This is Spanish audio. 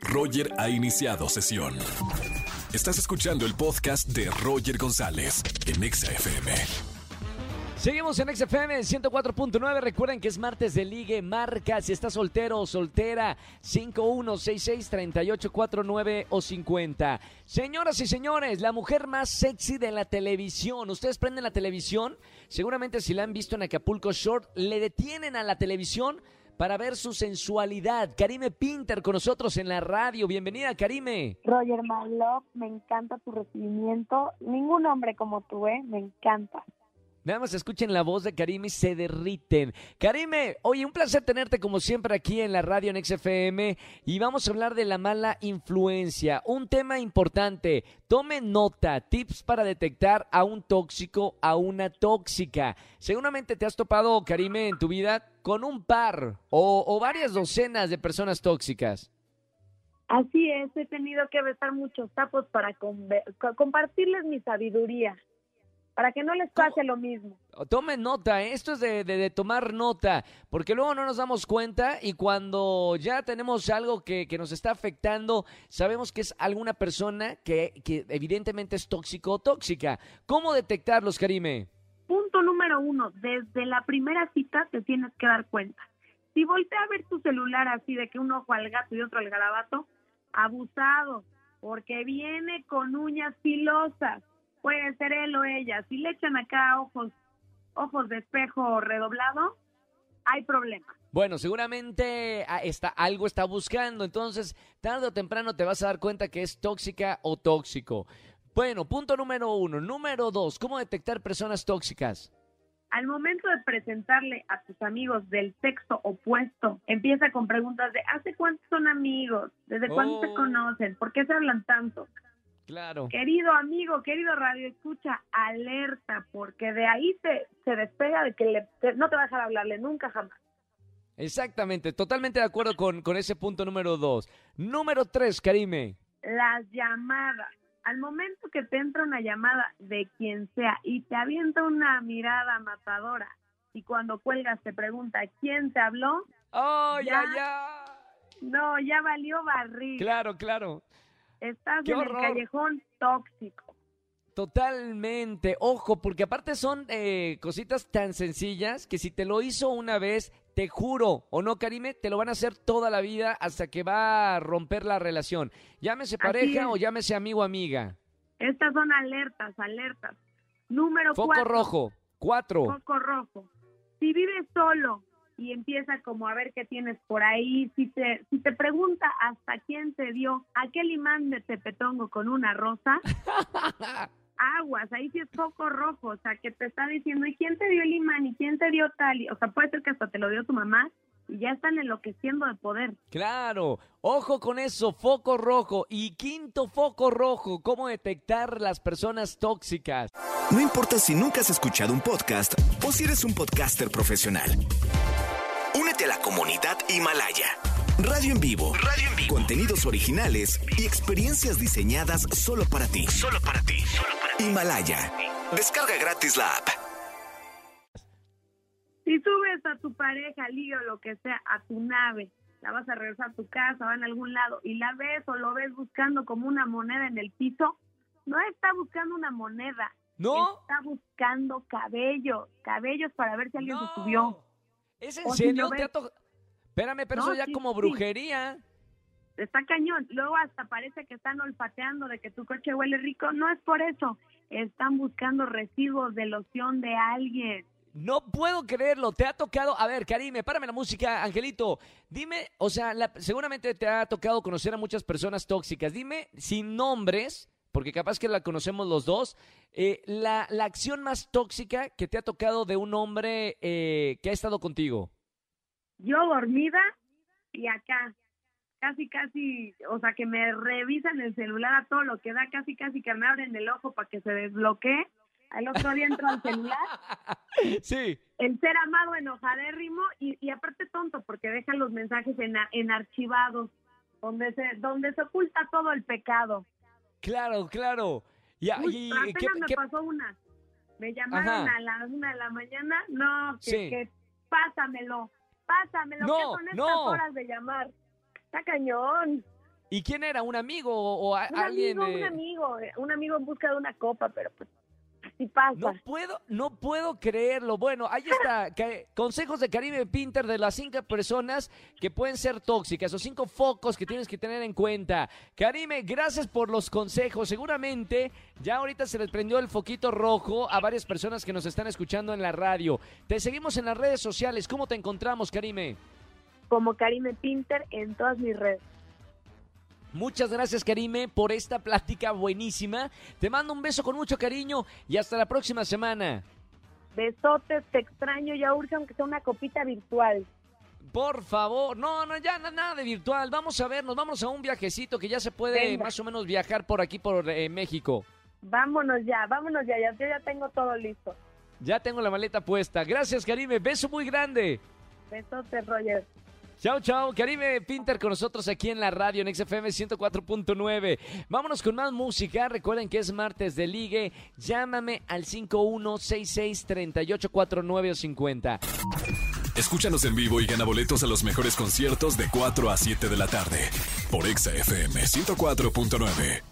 Roger ha iniciado sesión. Estás escuchando el podcast de Roger González en Exa FM. Seguimos en XFM 104.9. Recuerden que es martes de ligue. Marca si estás soltero o soltera. 51663849 o 50. Señoras y señores, la mujer más sexy de la televisión. Ustedes prenden la televisión. Seguramente si la han visto en Acapulco Short, le detienen a la televisión para ver su sensualidad. Karime Pinter con nosotros en la radio. Bienvenida, Karime. Roger My Love, me encanta tu recibimiento. Ningún hombre como tú, ¿eh? Me encanta. Nada más escuchen la voz de Karime y se derriten. Karime, oye, un placer tenerte como siempre aquí en la radio en XFM y vamos a hablar de la mala influencia. Un tema importante. Tome nota, tips para detectar a un tóxico, a una tóxica. Seguramente te has topado, Karime, en tu vida con un par o, o varias docenas de personas tóxicas. Así es, he tenido que besar muchos tapos para compartirles mi sabiduría, para que no les pase lo mismo. Tomen nota, ¿eh? esto es de, de- de tomar nota, porque luego no nos damos cuenta y cuando ya tenemos algo que, que nos está afectando, sabemos que es alguna persona que, que evidentemente es tóxico o tóxica. ¿Cómo detectarlos, Karime? Punto número uno, desde la primera cita te tienes que dar cuenta. Si voltea a ver tu celular así de que un ojo al gato y otro al garabato, abusado, porque viene con uñas filosas. Puede ser él o ella. Si le echan acá ojos, ojos de espejo redoblado, hay problema. Bueno, seguramente ah, está, algo está buscando, entonces tarde o temprano te vas a dar cuenta que es tóxica o tóxico. Bueno, punto número uno. Número dos, ¿cómo detectar personas tóxicas? Al momento de presentarle a tus amigos del sexo opuesto, empieza con preguntas de ¿hace cuánto son amigos? ¿Desde cuándo Oh. se conocen? ¿Por qué se hablan tanto? Claro. Querido amigo, querido radio, escucha, alerta, porque de ahí te, se despega de que le- te- no te va a dejar hablarle nunca jamás. Exactamente, totalmente de acuerdo con, con ese punto número dos. Número tres, Karime. Las llamadas. Al momento que te entra una llamada de quien sea y te avienta una mirada matadora y cuando cuelgas te pregunta quién te habló, ¡Ay, Ya. ay, ay! no, ya valió barriga. Claro, claro. Estás ¡Qué en horror! el callejón tóxico. Totalmente. Ojo, porque aparte son eh, cositas tan sencillas que si te lo hizo una vez, te juro, o no, Karime, te lo van a hacer toda la vida hasta que va a romper la relación. Llámese pareja o llámese amigo o amiga. Estas son alertas, alertas. Número Foco cuatro. rojo. Cuatro. Foco rojo. Si vives solo y empieza como a ver qué tienes por ahí, si te, si te pregunta hasta quién te dio aquel imán de tepetongo con una rosa, aguas, ahí sí es foco rojo, o sea, que te está diciendo, ¿y quién te dio el imán? ¿Y quién te dio tal? Y- O sea, puede ser que hasta te lo dio tu mamá y ya están enloqueciendo de poder. Claro, ojo con eso, foco rojo. Y quinto foco rojo, ¿cómo detectar las personas tóxicas? No importa si nunca has escuchado un podcast o si eres un podcaster profesional. A la comunidad Himalaya. Radio en vivo. Radio en vivo. Contenidos originales y experiencias diseñadas solo para ti. Solo para ti. Himalaya. Descarga gratis la app. Si subes a tu pareja, liga o lo que sea, a tu nave, la vas a regresar a tu casa, va en algún lado, y la ves o lo ves buscando como una moneda en el piso, no está buscando una moneda, ¿No? está buscando cabellos, cabellos para ver si alguien No. se subió. ¿Es en O si serio? ¿Te ves- ha to- Espérame, pero No, eso ya sí, como sí. brujería. Está cañón. Luego hasta parece que están olfateando de que tu coche huele rico. No es por eso. Están buscando residuos de loción de alguien. No puedo creerlo, te ha tocado, a ver, Karime, párame la música, Angelito, dime, o sea, la- seguramente te ha tocado conocer a muchas personas tóxicas, dime sin nombres, porque capaz que la conocemos los dos, eh, la, la acción más tóxica que te ha tocado de un hombre eh, que ha estado contigo. yo dormida y acá casi casi o sea que me revisan el celular a todo lo que da casi casi que me abren el ojo para que se desbloquee. Al otro día entro al celular. Sí, el ser amado enojadérrimo y, y aparte tonto porque dejan los mensajes en, en archivados donde se donde se oculta todo el pecado claro, claro. Y, Uy, y- ¿qué- me qué- pasó una me llamaron Ajá. a las una de la mañana no que, Sí. que pásamelo pásamelo No, ¿qué son estas no. horas de llamar está cañón ¿Y quién era? ¿Un amigo o, o Un alguien? amigo, un eh? amigo, eh, un amigo en busca de una copa, pero pues pasa. No puedo, no puedo creerlo. Bueno, ahí está. Consejos de Caribe Pinter de las cinco personas que pueden ser tóxicas o cinco focos que tienes que tener en cuenta. Karime, gracias por los consejos. Seguramente ya ahorita se les prendió el foquito rojo a varias personas que nos están escuchando en la radio. Te seguimos en las redes sociales. ¿Cómo te encontramos, Karime? Como Karime Pinter en todas mis redes. Muchas gracias, Karime, por esta plática buenísima. Te mando un beso con mucho cariño y hasta la próxima semana. Besotes, te extraño, ya urge aunque sea una copita virtual. Por favor, no, no, ya na- nada de virtual. Vamos a vernos, vamos a un viajecito que ya se puede Venga. más o menos viajar por aquí, por eh, México. Vámonos ya, vámonos ya, ya, yo ya tengo todo listo. Ya tengo la maleta puesta. Gracias, Karime. Beso muy grande. Besotes, Roger. Chao, chao. Karime Pinter con nosotros aquí en la radio en XFM 104.9. Vámonos con más música. Recuerden que es martes de ligue. Llámame al 51663849 o 50. Escúchanos en vivo y gana boletos a los mejores conciertos de 4 a 7 de la tarde por Exa FM 104.9.